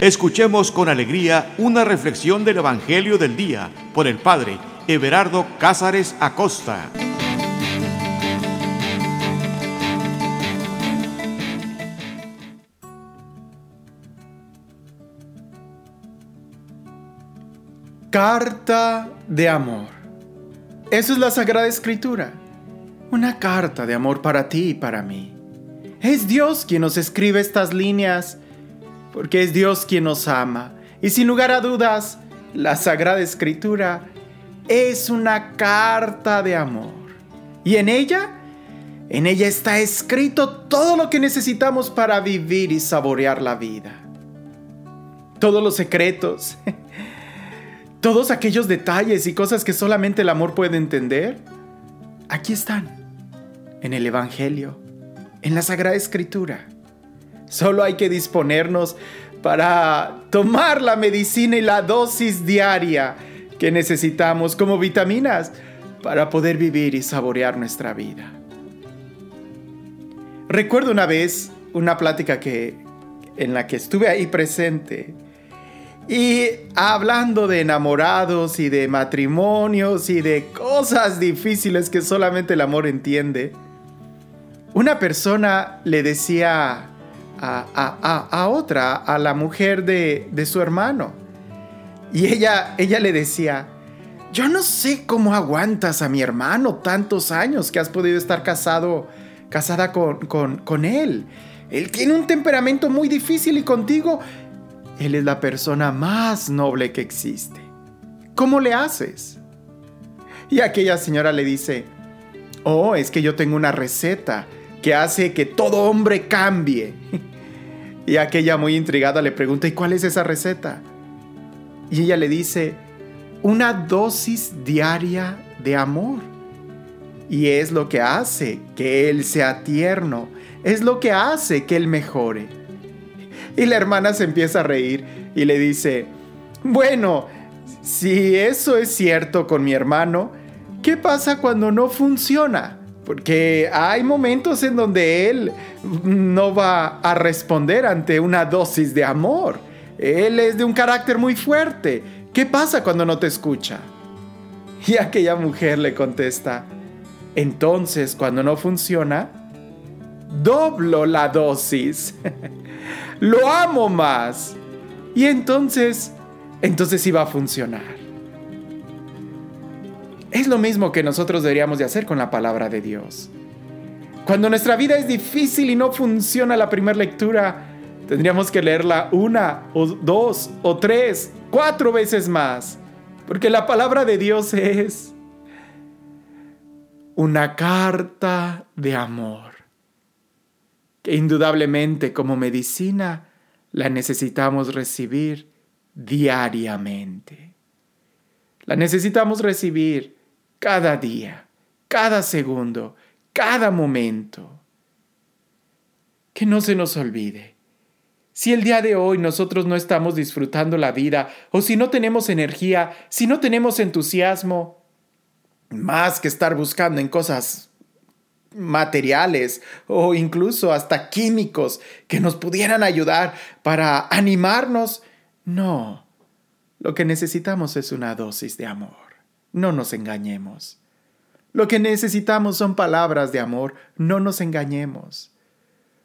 Escuchemos con alegría una reflexión del Evangelio del Día por el Padre Everardo Cázares Acosta. Carta de amor. Eso es la Sagrada Escritura. Una carta de amor para ti y para mí. Es Dios quien nos escribe estas líneas porque es Dios quien nos ama. Y sin lugar a dudas, la Sagrada Escritura es una carta de amor. Y en ella, en ella está escrito todo lo que necesitamos para vivir y saborear la vida. Todos los secretos, todos aquellos detalles y cosas que solamente el amor puede entender, aquí están, en el Evangelio, en la Sagrada Escritura. Solo hay que disponernos para tomar la medicina y la dosis diaria que necesitamos como vitaminas para poder vivir y saborear nuestra vida. Recuerdo una vez una plática que en la que estuve ahí presente y hablando de enamorados y de matrimonios y de cosas difíciles que solamente el amor entiende. Una persona le decía a, otra, a la mujer de, de, su hermano. Y ella, ella le decía, yo no sé cómo aguantas a mi hermano tantos años que has podido estar casado, casada con, con, con él. Él tiene un temperamento muy difícil y contigo, él es la persona más noble que existe. ¿Cómo le haces? Y aquella señora le dice, oh, es que yo tengo una receta que hace que todo hombre cambie. Y aquella muy intrigada le pregunta, ¿y cuál es esa receta? Y ella le dice, una dosis diaria de amor. Y es lo que hace que él sea tierno, es lo que hace que él mejore. Y la hermana se empieza a reír y le dice, bueno, si eso es cierto con mi hermano, ¿qué pasa cuando no funciona? Porque hay momentos en donde Él no va a responder ante una dosis de amor. Él es de un carácter muy fuerte. ¿Qué pasa cuando no te escucha? Y aquella mujer le contesta, entonces cuando no funciona, doblo la dosis. Lo amo más. Y entonces, entonces va a funcionar. Es lo mismo que nosotros deberíamos de hacer con la palabra de Dios. Cuando nuestra vida es difícil y no funciona la primera lectura, tendríamos que leerla una o dos o tres, cuatro veces más. Porque la palabra de Dios es una carta de amor. Que indudablemente como medicina la necesitamos recibir diariamente. La necesitamos recibir cada día, cada segundo, cada momento. Que no se nos olvide. Si el día de hoy nosotros no estamos disfrutando la vida, o si no tenemos energía, si no tenemos entusiasmo, más que estar buscando en cosas materiales o incluso hasta químicos que nos pudieran ayudar para animarnos, no. Lo que necesitamos es una dosis de amor. No nos engañemos. Lo que necesitamos son palabras de amor, no nos engañemos.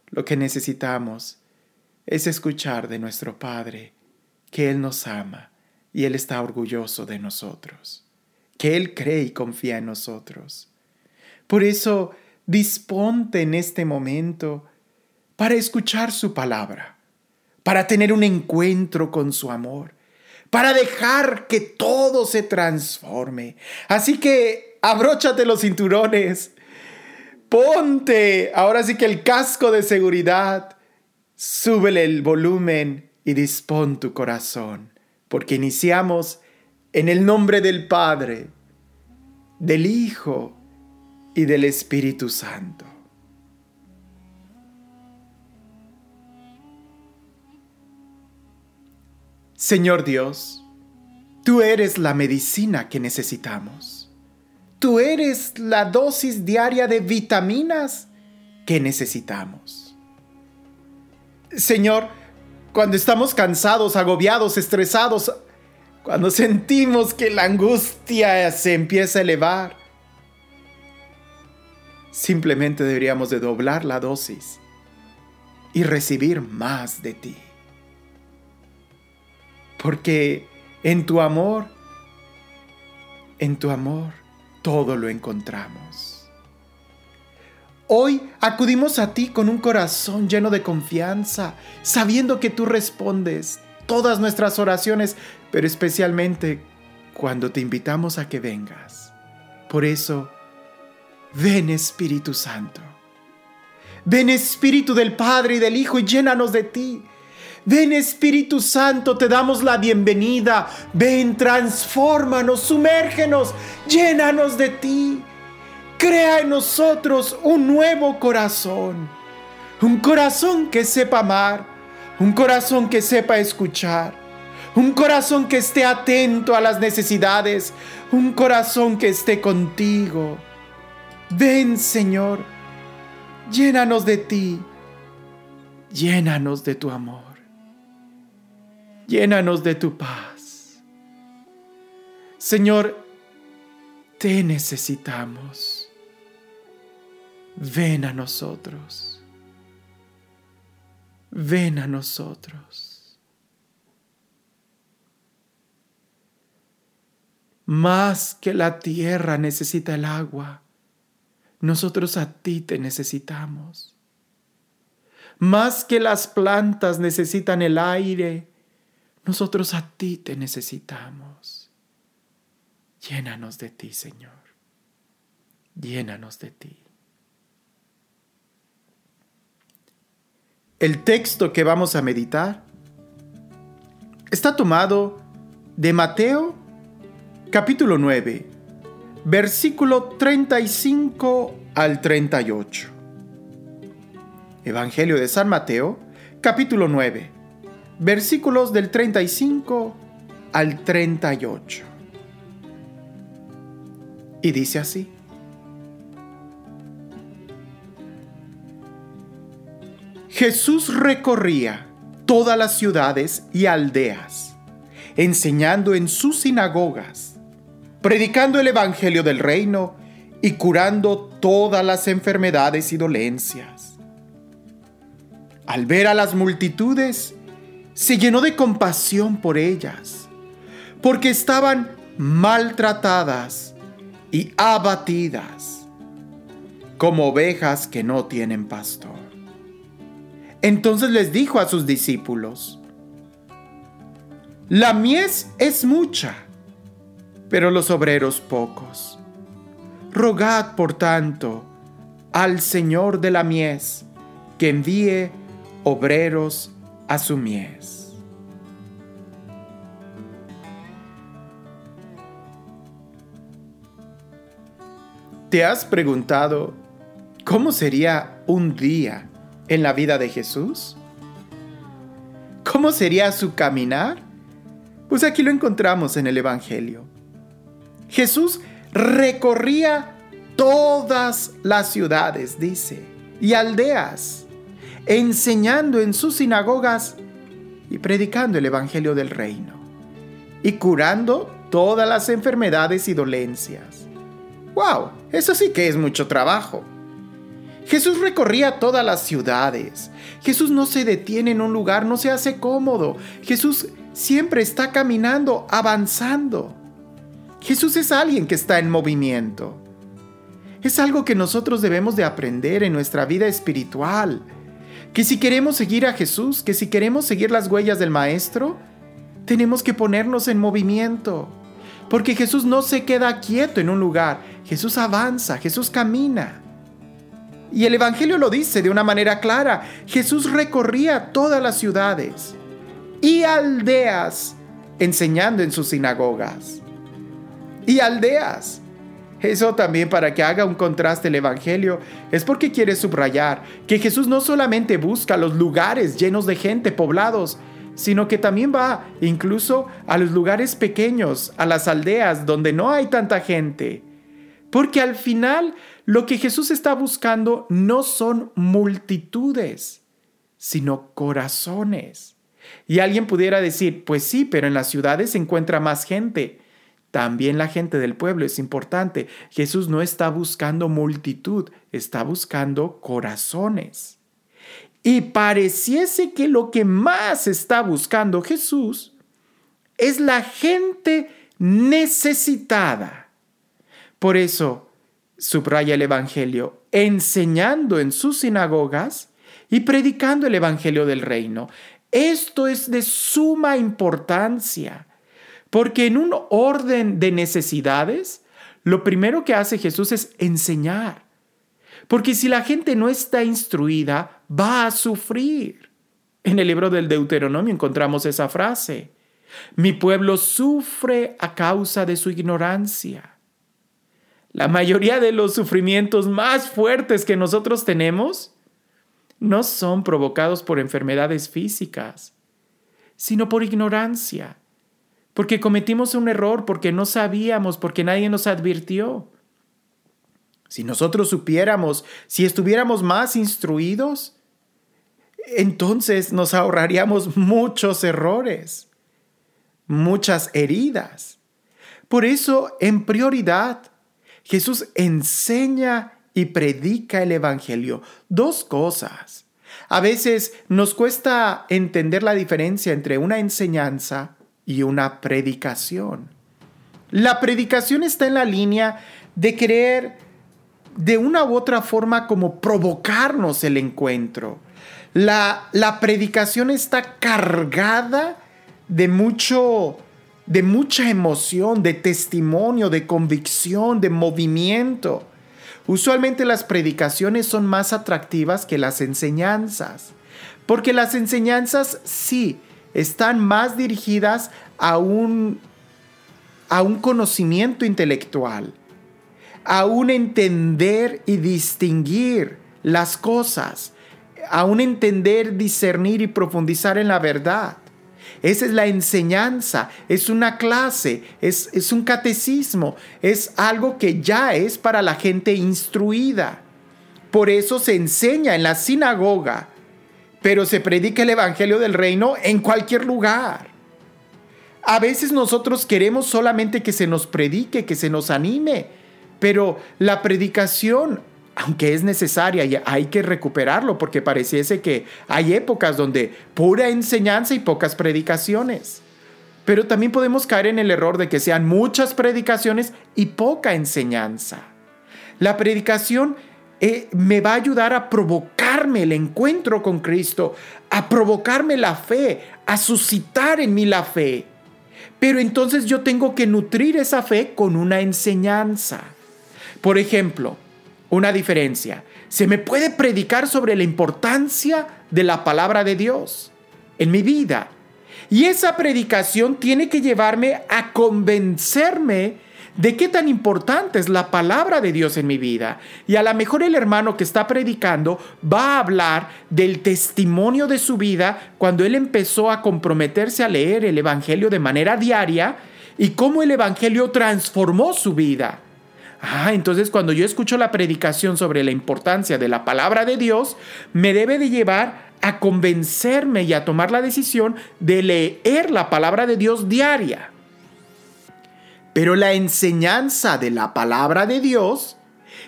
Lo que necesitamos es escuchar de nuestro Padre que Él nos ama y Él está orgulloso de nosotros, que Él cree y confía en nosotros. Por eso, disponte en este momento para escuchar su palabra, para tener un encuentro con su amor para dejar que todo se transforme. Así que abróchate los cinturones, ponte ahora sí que el casco de seguridad, súbele el volumen y dispón tu corazón, porque iniciamos en el nombre del Padre, del Hijo y del Espíritu Santo. Señor Dios, tú eres la medicina que necesitamos. Tú eres la dosis diaria de vitaminas que necesitamos. Señor, cuando estamos cansados, agobiados, estresados, cuando sentimos que la angustia se empieza a elevar. Simplemente deberíamos de doblar la dosis y recibir más de ti. Porque en tu amor, en tu amor, todo lo encontramos. Hoy acudimos a ti con un corazón lleno de confianza, sabiendo que tú respondes todas nuestras oraciones, pero especialmente cuando te invitamos a que vengas. Por eso, ven Espíritu Santo. Ven Espíritu del Padre y del Hijo y llénanos de ti. Ven Espíritu Santo, te damos la bienvenida. Ven, transfórmanos, sumérgenos, llénanos de ti. Crea en nosotros un nuevo corazón. Un corazón que sepa amar. Un corazón que sepa escuchar. Un corazón que esté atento a las necesidades. Un corazón que esté contigo. Ven Señor, llénanos de ti. Llénanos de tu amor. Llénanos de tu paz. Señor, te necesitamos. Ven a nosotros. Ven a nosotros. Más que la tierra necesita el agua, nosotros a ti te necesitamos. Más que las plantas necesitan el aire, nosotros a ti te necesitamos. Llénanos de ti, Señor. Llénanos de ti. El texto que vamos a meditar está tomado de Mateo capítulo 9, versículo 35 al 38. Evangelio de San Mateo, capítulo 9, versículos del 35 al 38. Y dice así. Jesús recorría todas las ciudades y aldeas, enseñando en sus sinagogas, predicando el Evangelio del reino y curando todas las enfermedades y dolencias. Al ver a las multitudes, se llenó de compasión por ellas, porque estaban maltratadas y abatidas, como ovejas que no tienen pastor. Entonces les dijo a sus discípulos, La mies es mucha, pero los obreros pocos. Rogad, por tanto, al Señor de la mies que envíe obreros a su mies. ¿Te has preguntado cómo sería un día en la vida de Jesús? ¿Cómo sería su caminar? Pues aquí lo encontramos en el Evangelio. Jesús recorría todas las ciudades, dice, y aldeas enseñando en sus sinagogas y predicando el Evangelio del Reino, y curando todas las enfermedades y dolencias. ¡Wow! Eso sí que es mucho trabajo. Jesús recorría todas las ciudades. Jesús no se detiene en un lugar, no se hace cómodo. Jesús siempre está caminando, avanzando. Jesús es alguien que está en movimiento. Es algo que nosotros debemos de aprender en nuestra vida espiritual que si queremos seguir a Jesús, que si queremos seguir las huellas del Maestro, tenemos que ponernos en movimiento. Porque Jesús no se queda quieto en un lugar, Jesús avanza, Jesús camina. Y el Evangelio lo dice de una manera clara, Jesús recorría todas las ciudades y aldeas enseñando en sus sinagogas. Y aldeas. Eso también para que haga un contraste el Evangelio es porque quiere subrayar que Jesús no solamente busca los lugares llenos de gente poblados, sino que también va incluso a los lugares pequeños, a las aldeas donde no hay tanta gente. Porque al final lo que Jesús está buscando no son multitudes, sino corazones. Y alguien pudiera decir, pues sí, pero en las ciudades se encuentra más gente. También la gente del pueblo es importante. Jesús no está buscando multitud, está buscando corazones. Y pareciese que lo que más está buscando Jesús es la gente necesitada. Por eso, subraya el Evangelio, enseñando en sus sinagogas y predicando el Evangelio del reino. Esto es de suma importancia, porque en un orden de necesidades, lo primero que hace Jesús es enseñar. Porque si la gente no está instruida, va a sufrir. En el libro del Deuteronomio encontramos esa frase. Mi pueblo sufre a causa de su ignorancia. La mayoría de los sufrimientos más fuertes que nosotros tenemos no son provocados por enfermedades físicas, sino por ignorancia, porque cometimos un error, porque no sabíamos, porque nadie nos advirtió. Si nosotros supiéramos, si estuviéramos más instruidos, entonces nos ahorraríamos muchos errores, muchas heridas. Por eso, en prioridad, Jesús enseña y predica el Evangelio. Dos cosas. A veces nos cuesta entender la diferencia entre una enseñanza y una predicación. La predicación está en la línea de querer de una u otra forma como provocarnos el encuentro. La, la predicación está cargada de mucho de mucha emoción, de testimonio, de convicción, de movimiento. Usualmente las predicaciones son más atractivas que las enseñanzas, porque las enseñanzas sí están más dirigidas a un, a un conocimiento intelectual, a un entender y distinguir las cosas, a un entender, discernir y profundizar en la verdad. Esa es la enseñanza, es una clase, es, es un catecismo, es algo que ya es para la gente instruida. Por eso se enseña en la sinagoga, pero se predica el Evangelio del Reino en cualquier lugar. A veces nosotros queremos solamente que se nos predique, que se nos anime, pero la predicación aunque es necesaria y hay que recuperarlo porque pareciese que hay épocas donde pura enseñanza y pocas predicaciones. Pero también podemos caer en el error de que sean muchas predicaciones y poca enseñanza. La predicación eh, me va a ayudar a provocarme el encuentro con Cristo, a provocarme la fe, a suscitar en mí la fe. Pero entonces yo tengo que nutrir esa fe con una enseñanza. Por ejemplo, una diferencia. Se me puede predicar sobre la importancia de la palabra de Dios en mi vida. Y esa predicación tiene que llevarme a convencerme de qué tan importante es la palabra de Dios en mi vida. Y a lo mejor el hermano que está predicando va a hablar del testimonio de su vida cuando él empezó a comprometerse a leer el Evangelio de manera diaria y cómo el Evangelio transformó su vida. Ah, entonces cuando yo escucho la predicación sobre la importancia de la palabra de Dios, me debe de llevar a convencerme y a tomar la decisión de leer la palabra de Dios diaria. Pero la enseñanza de la palabra de Dios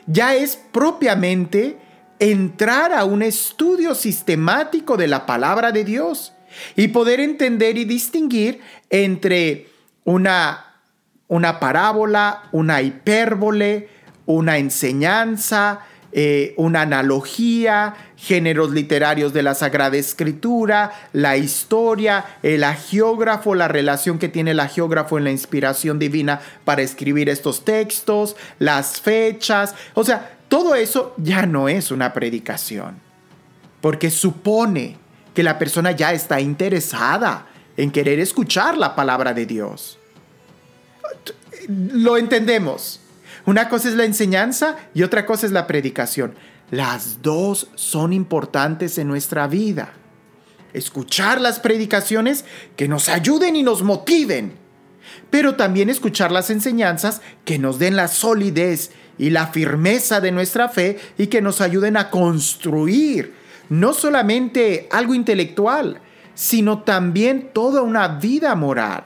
ya es propiamente entrar a un estudio sistemático de la palabra de Dios y poder entender y distinguir entre una una parábola, una hipérbole, una enseñanza, eh, una analogía, géneros literarios de la Sagrada Escritura, la historia, el agiógrafo, la relación que tiene el agiógrafo en la inspiración divina para escribir estos textos, las fechas, o sea, todo eso ya no es una predicación, porque supone que la persona ya está interesada en querer escuchar la palabra de Dios lo entendemos. Una cosa es la enseñanza y otra cosa es la predicación. Las dos son importantes en nuestra vida. Escuchar las predicaciones que nos ayuden y nos motiven, pero también escuchar las enseñanzas que nos den la solidez y la firmeza de nuestra fe y que nos ayuden a construir no solamente algo intelectual, sino también toda una vida moral.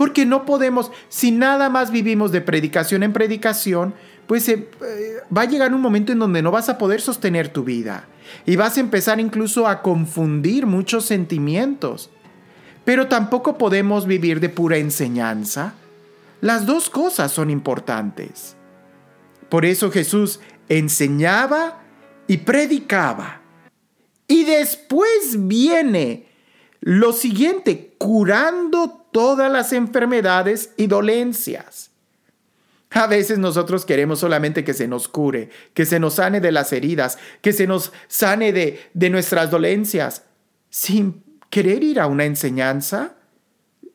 Porque no podemos, si nada más vivimos de predicación en predicación, pues eh, eh, va a llegar un momento en donde no vas a poder sostener tu vida. Y vas a empezar incluso a confundir muchos sentimientos. Pero tampoco podemos vivir de pura enseñanza. Las dos cosas son importantes. Por eso Jesús enseñaba y predicaba. Y después viene lo siguiente, curando todas las enfermedades y dolencias. A veces nosotros queremos solamente que se nos cure, que se nos sane de las heridas, que se nos sane de, de nuestras dolencias, sin querer ir a una enseñanza,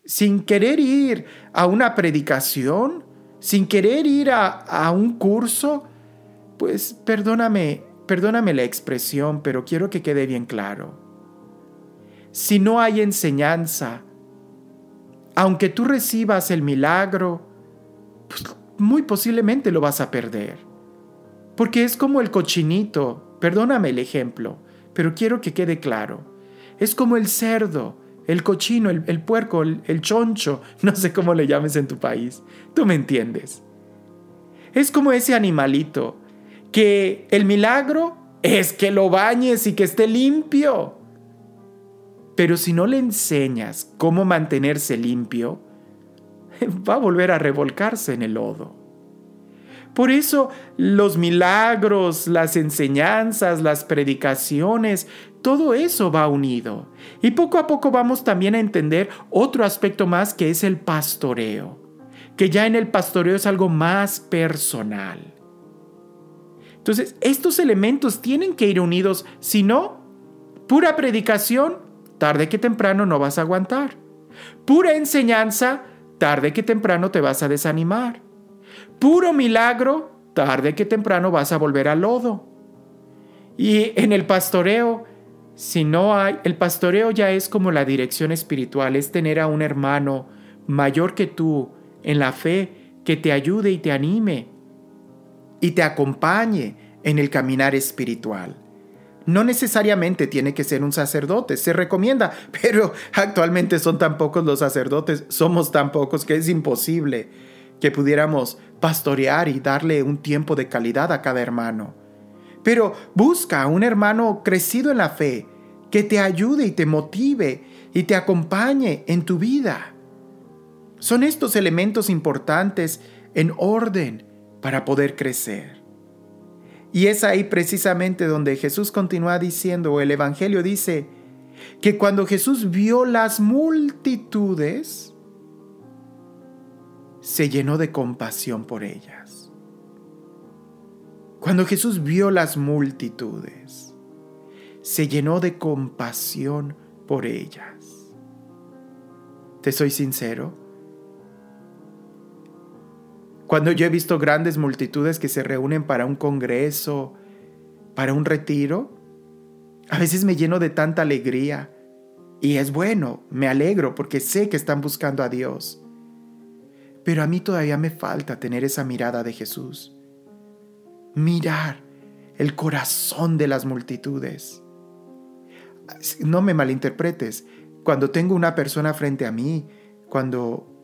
sin querer ir a una predicación, sin querer ir a, a un curso, pues perdóname, perdóname la expresión, pero quiero que quede bien claro. Si no hay enseñanza, aunque tú recibas el milagro, pues muy posiblemente lo vas a perder. Porque es como el cochinito, perdóname el ejemplo, pero quiero que quede claro. Es como el cerdo, el cochino, el, puerco, el, el choncho, no sé cómo le llames en tu país, tú me entiendes. Es como ese animalito que el milagro es que lo bañes y que esté limpio. Pero si no le enseñas cómo mantenerse limpio, va a volver a revolcarse en el lodo. Por eso los milagros, las enseñanzas, las predicaciones, todo eso va unido. Y poco a poco vamos también a entender otro aspecto más que es el pastoreo, que ya en el pastoreo es algo más personal. Entonces, estos elementos tienen que ir unidos, si no, pura predicación, tarde que temprano no vas a aguantar. Pura enseñanza, tarde que temprano te vas a desanimar. Puro milagro, tarde que temprano vas a volver al lodo. Y en el pastoreo, si no hay, el pastoreo ya es como la dirección espiritual, es tener a un hermano mayor que tú en la fe que te ayude y te anime y te acompañe en el caminar espiritual. No necesariamente tiene que ser un sacerdote, se recomienda, pero actualmente son tan pocos los sacerdotes, somos tan pocos que es imposible que pudiéramos pastorear y darle un tiempo de calidad a cada hermano. Pero busca a un hermano crecido en la fe, que te ayude y te motive y te acompañe en tu vida. Son estos elementos importantes en orden para poder crecer. Y es ahí precisamente donde Jesús continúa diciendo, o el Evangelio dice, que cuando Jesús vio las multitudes, se llenó de compasión por ellas. Cuando Jesús vio las multitudes, se llenó de compasión por ellas. Te soy sincero, cuando yo he visto grandes multitudes que se reúnen para un congreso, para un retiro, a veces me lleno de tanta alegría. Y es bueno, me alegro porque sé que están buscando a Dios. Pero a mí todavía me falta tener esa mirada de Jesús. Mirar el corazón de las multitudes. No me malinterpretes. Cuando tengo una persona frente a mí, cuando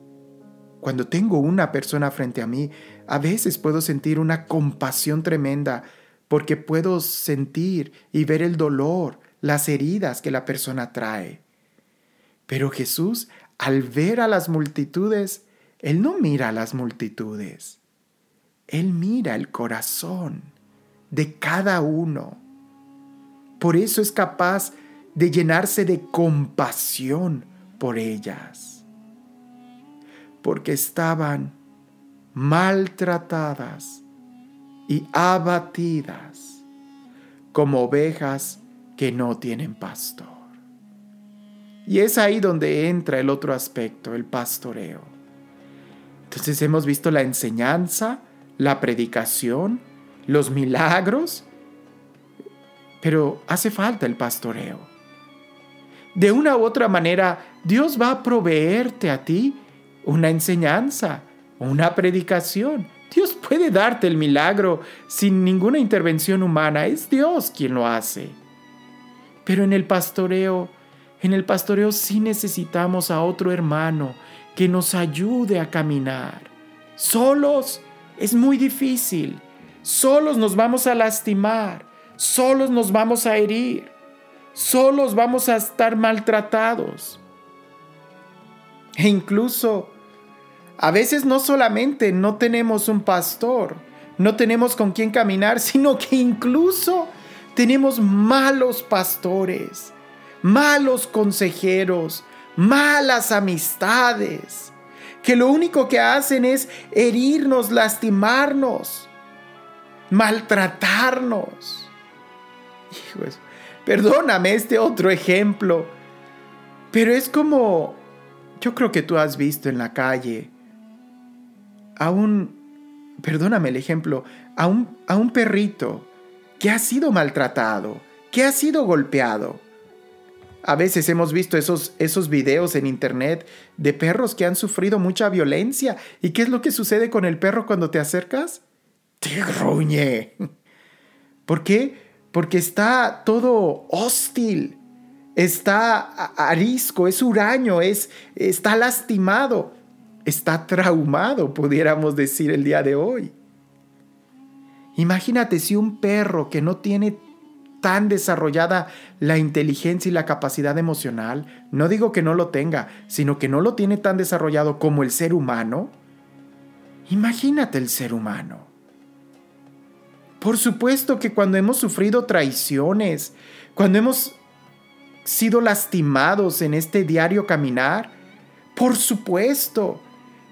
cuando tengo una persona frente a mí, a veces puedo sentir una compasión tremenda porque puedo sentir y ver el dolor, las heridas que la persona trae. Pero Jesús, al ver a las multitudes, Él no mira a las multitudes. Él mira el corazón de cada uno. Por eso es capaz de llenarse de compasión por ellas porque estaban maltratadas y abatidas como ovejas que no tienen pastor. Y es ahí donde entra el otro aspecto, el pastoreo. Entonces hemos visto la enseñanza, la predicación, los milagros, pero hace falta el pastoreo. De una u otra manera, Dios va a proveerte a ti una enseñanza, una predicación. Dios puede darte el milagro sin ninguna intervención humana. Es Dios quien lo hace. Pero en el pastoreo En el pastoreo sí necesitamos a otro hermano que nos ayude a caminar. Solos es muy difícil. Solos nos vamos a lastimar. Solos nos vamos a herir. Solos vamos a estar maltratados. E incluso, a veces no solamente no tenemos un pastor, no tenemos con quien caminar, sino que incluso tenemos malos pastores, malos consejeros, malas amistades, que lo único que hacen es herirnos, lastimarnos, maltratarnos. Hijos, perdóname este otro ejemplo, pero es como, yo creo que tú has visto en la calle a un, perdóname el ejemplo, a un, a un perrito que ha sido maltratado, que ha sido golpeado a veces hemos visto esos, esos videos en internet de perros que han sufrido mucha violencia. ¿Y qué es lo que sucede con el perro cuando te acercas? Te gruñe. ¿Por qué? Porque está todo hostil, está arisco, es huraño, es, está lastimado, está traumado, pudiéramos decir el día de hoy. Imagínate si un perro que no tiene tan desarrollada la inteligencia y la capacidad emocional, no digo que no lo tenga, sino que no lo tiene tan desarrollado como el ser humano, imagínate el ser humano. Por supuesto que cuando hemos sufrido traiciones, cuando hemos sido lastimados en este diario caminar, por supuesto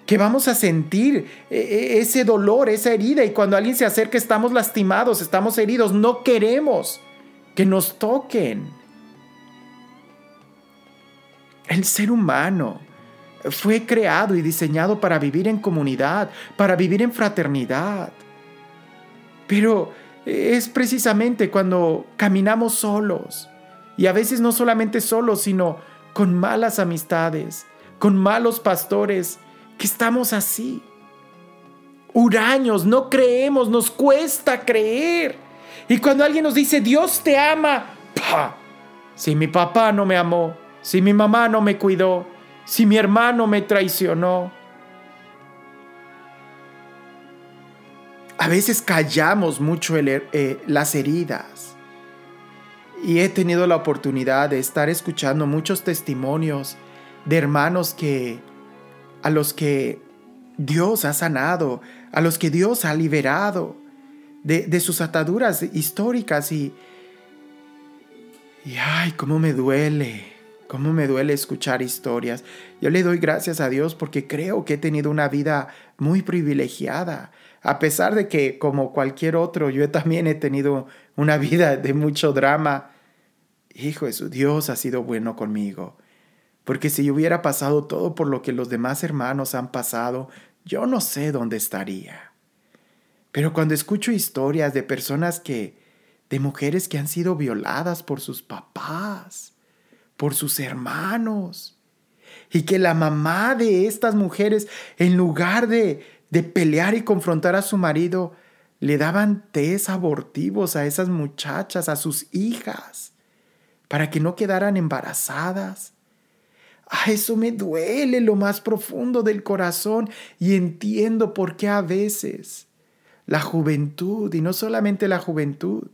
que vamos a sentir eh, eh, ese dolor, esa herida, y cuando alguien se acerca estamos lastimados, estamos heridos, no queremos que nos toquen. El ser humano fue creado y diseñado para vivir en comunidad, para vivir en fraternidad. Pero es precisamente cuando caminamos solos, y a veces no solamente solos, sino con malas amistades, con malos pastores, que estamos así. Huraños, no creemos, nos cuesta creer. Y cuando alguien nos dice, Dios te ama, si mi papá no me amó, si mi mamá no me cuidó, si mi hermano me traicionó. A veces callamos mucho eh, las heridas. Y he tenido la oportunidad de estar escuchando muchos testimonios de hermanos que a los que Dios ha sanado, a los que Dios ha liberado, de, sus ataduras históricas y, y ay, cómo me duele, cómo me duele escuchar historias. Yo le doy gracias a Dios porque creo que he tenido una vida muy privilegiada, a pesar de que como cualquier otro, yo también he tenido una vida de mucho drama. Hijo de su Dios ha sido bueno conmigo. Porque si yo hubiera pasado todo por lo que los demás hermanos han pasado, yo no sé dónde estaría. Pero cuando escucho historias de personas que, de mujeres que han sido violadas por sus papás, por sus hermanos, y que la mamá de estas mujeres, en lugar de, de pelear y confrontar a su marido, le daban test abortivos a esas muchachas, a sus hijas, para que no quedaran embarazadas. A eso me duele lo más profundo del corazón y entiendo por qué a veces la juventud, y no solamente la juventud,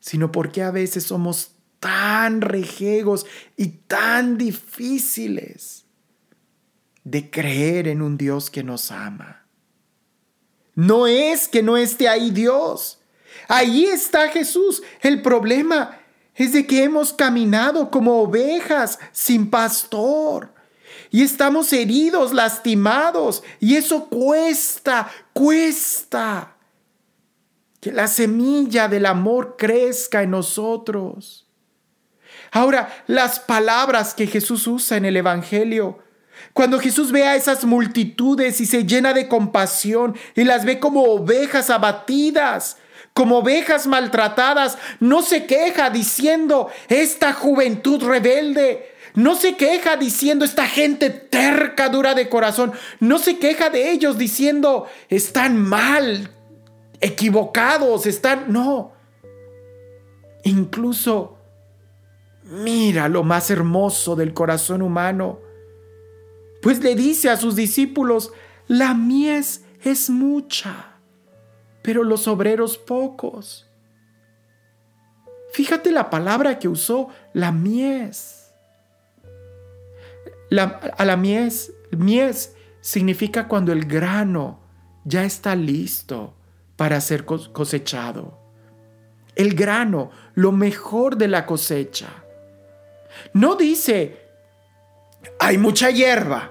sino porque a veces somos tan rejegos y tan difíciles de creer en un Dios que nos ama. No es que no esté ahí Dios. Ahí está Jesús. El problema es de que hemos caminado como ovejas sin pastor. Y estamos heridos, lastimados. Y eso cuesta, cuesta que la semilla del amor crezca en nosotros. Ahora, las palabras que Jesús usa en el Evangelio, cuando Jesús ve a esas multitudes y se llena de compasión y las ve como ovejas abatidas, como ovejas maltratadas, no se queja diciendo, esta juventud rebelde, no se queja diciendo esta gente terca, dura de corazón. No se queja de ellos diciendo están mal, equivocados, están... No. Incluso Mira lo más hermoso del corazón humano. Pues le dice a sus discípulos, la mies es mucha, pero los obreros pocos. Fíjate la palabra que usó, la mies. a la mies, mies significa cuando el grano ya está listo para ser cosechado. El grano, lo mejor de la cosecha. No dice, hay mucha hierba,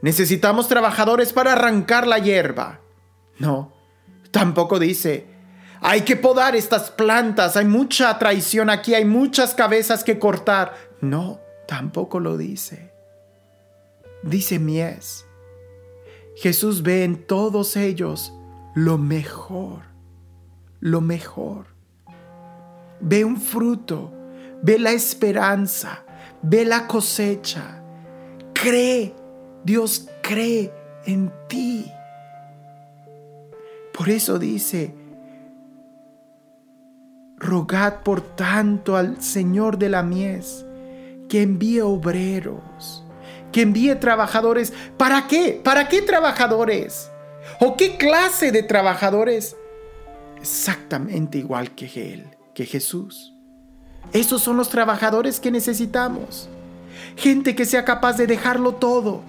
necesitamos trabajadores para arrancar la hierba. No, tampoco dice, hay que podar estas plantas, hay mucha traición aquí, hay muchas cabezas que cortar. No, tampoco lo dice. Dice mies. Jesús ve en todos ellos lo mejor, lo mejor. Ve un fruto, ve la esperanza, ve la cosecha. Cree, Dios cree en ti. Por eso dice, rogad por tanto al Señor de la mies que envíe obreros, que envíe trabajadores. ¿Para qué? ¿Para qué trabajadores? ¿O qué clase de trabajadores? Exactamente igual que Él, que Jesús. Esos son los trabajadores que necesitamos. Gente que sea capaz de dejarlo todo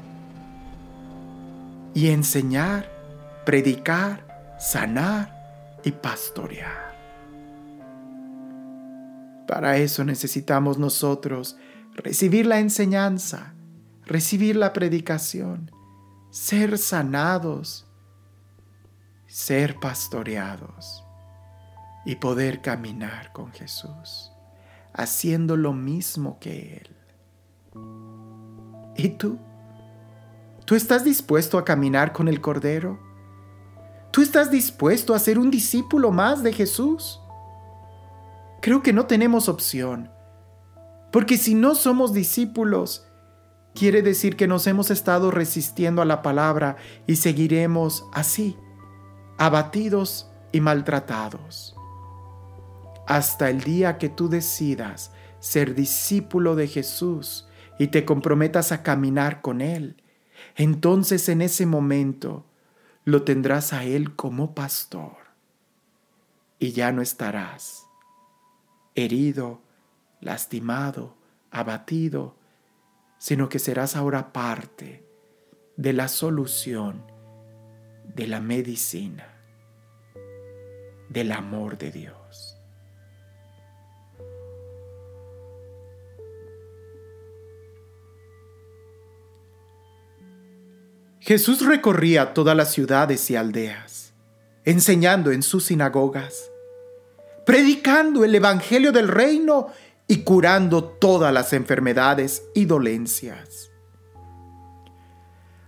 y enseñar, predicar, sanar y pastorear. Para eso necesitamos nosotros recibir la enseñanza, recibir la predicación, ser sanados, ser pastoreados y poder caminar con Jesús, haciendo lo mismo que Él. ¿Y tú? ¿Tú estás dispuesto a caminar con el Cordero? ¿Tú estás dispuesto a ser un discípulo más de Jesús? Creo que no tenemos opción, porque si no somos discípulos, quiere decir que nos hemos estado resistiendo a la palabra y seguiremos así, abatidos y maltratados. Hasta el día que tú decidas ser discípulo de Jesús y te comprometas a caminar con Él, entonces en ese momento lo tendrás a Él como pastor y ya no estarás herido, lastimado, abatido, sino que serás ahora parte de la solución de la medicina, del amor de Dios. Jesús recorría todas las ciudades y aldeas, enseñando en sus sinagogas, predicando el Evangelio del reino y curando todas las enfermedades y dolencias.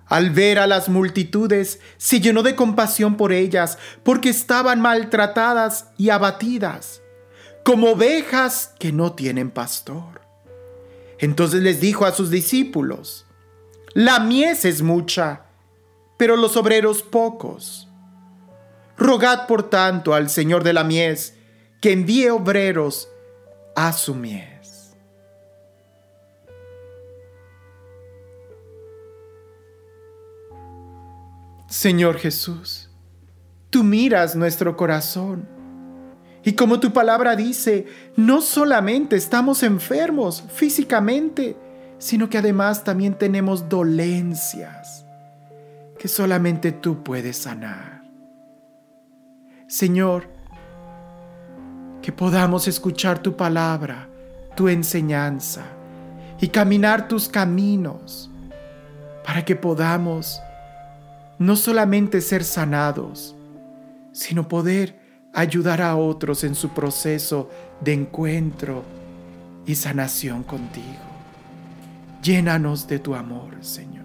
Al ver a las multitudes, se llenó de compasión por ellas, porque estaban maltratadas y abatidas, como ovejas que no tienen pastor. Entonces les dijo a sus discípulos, La mies es mucha, pero los obreros pocos. Rogad por tanto al Señor de la mies que envíe obreros a su mies. Señor Jesús, tú miras nuestro corazón. Y como tu palabra dice, no solamente estamos enfermos físicamente, sino que además también tenemos dolencias que solamente tú puedes sanar. Señor, que podamos escuchar tu palabra, tu enseñanza y caminar tus caminos para que podamos no solamente ser sanados, sino poder ayudar a otros en su proceso de encuentro y sanación contigo. Llénanos de tu amor, Señor.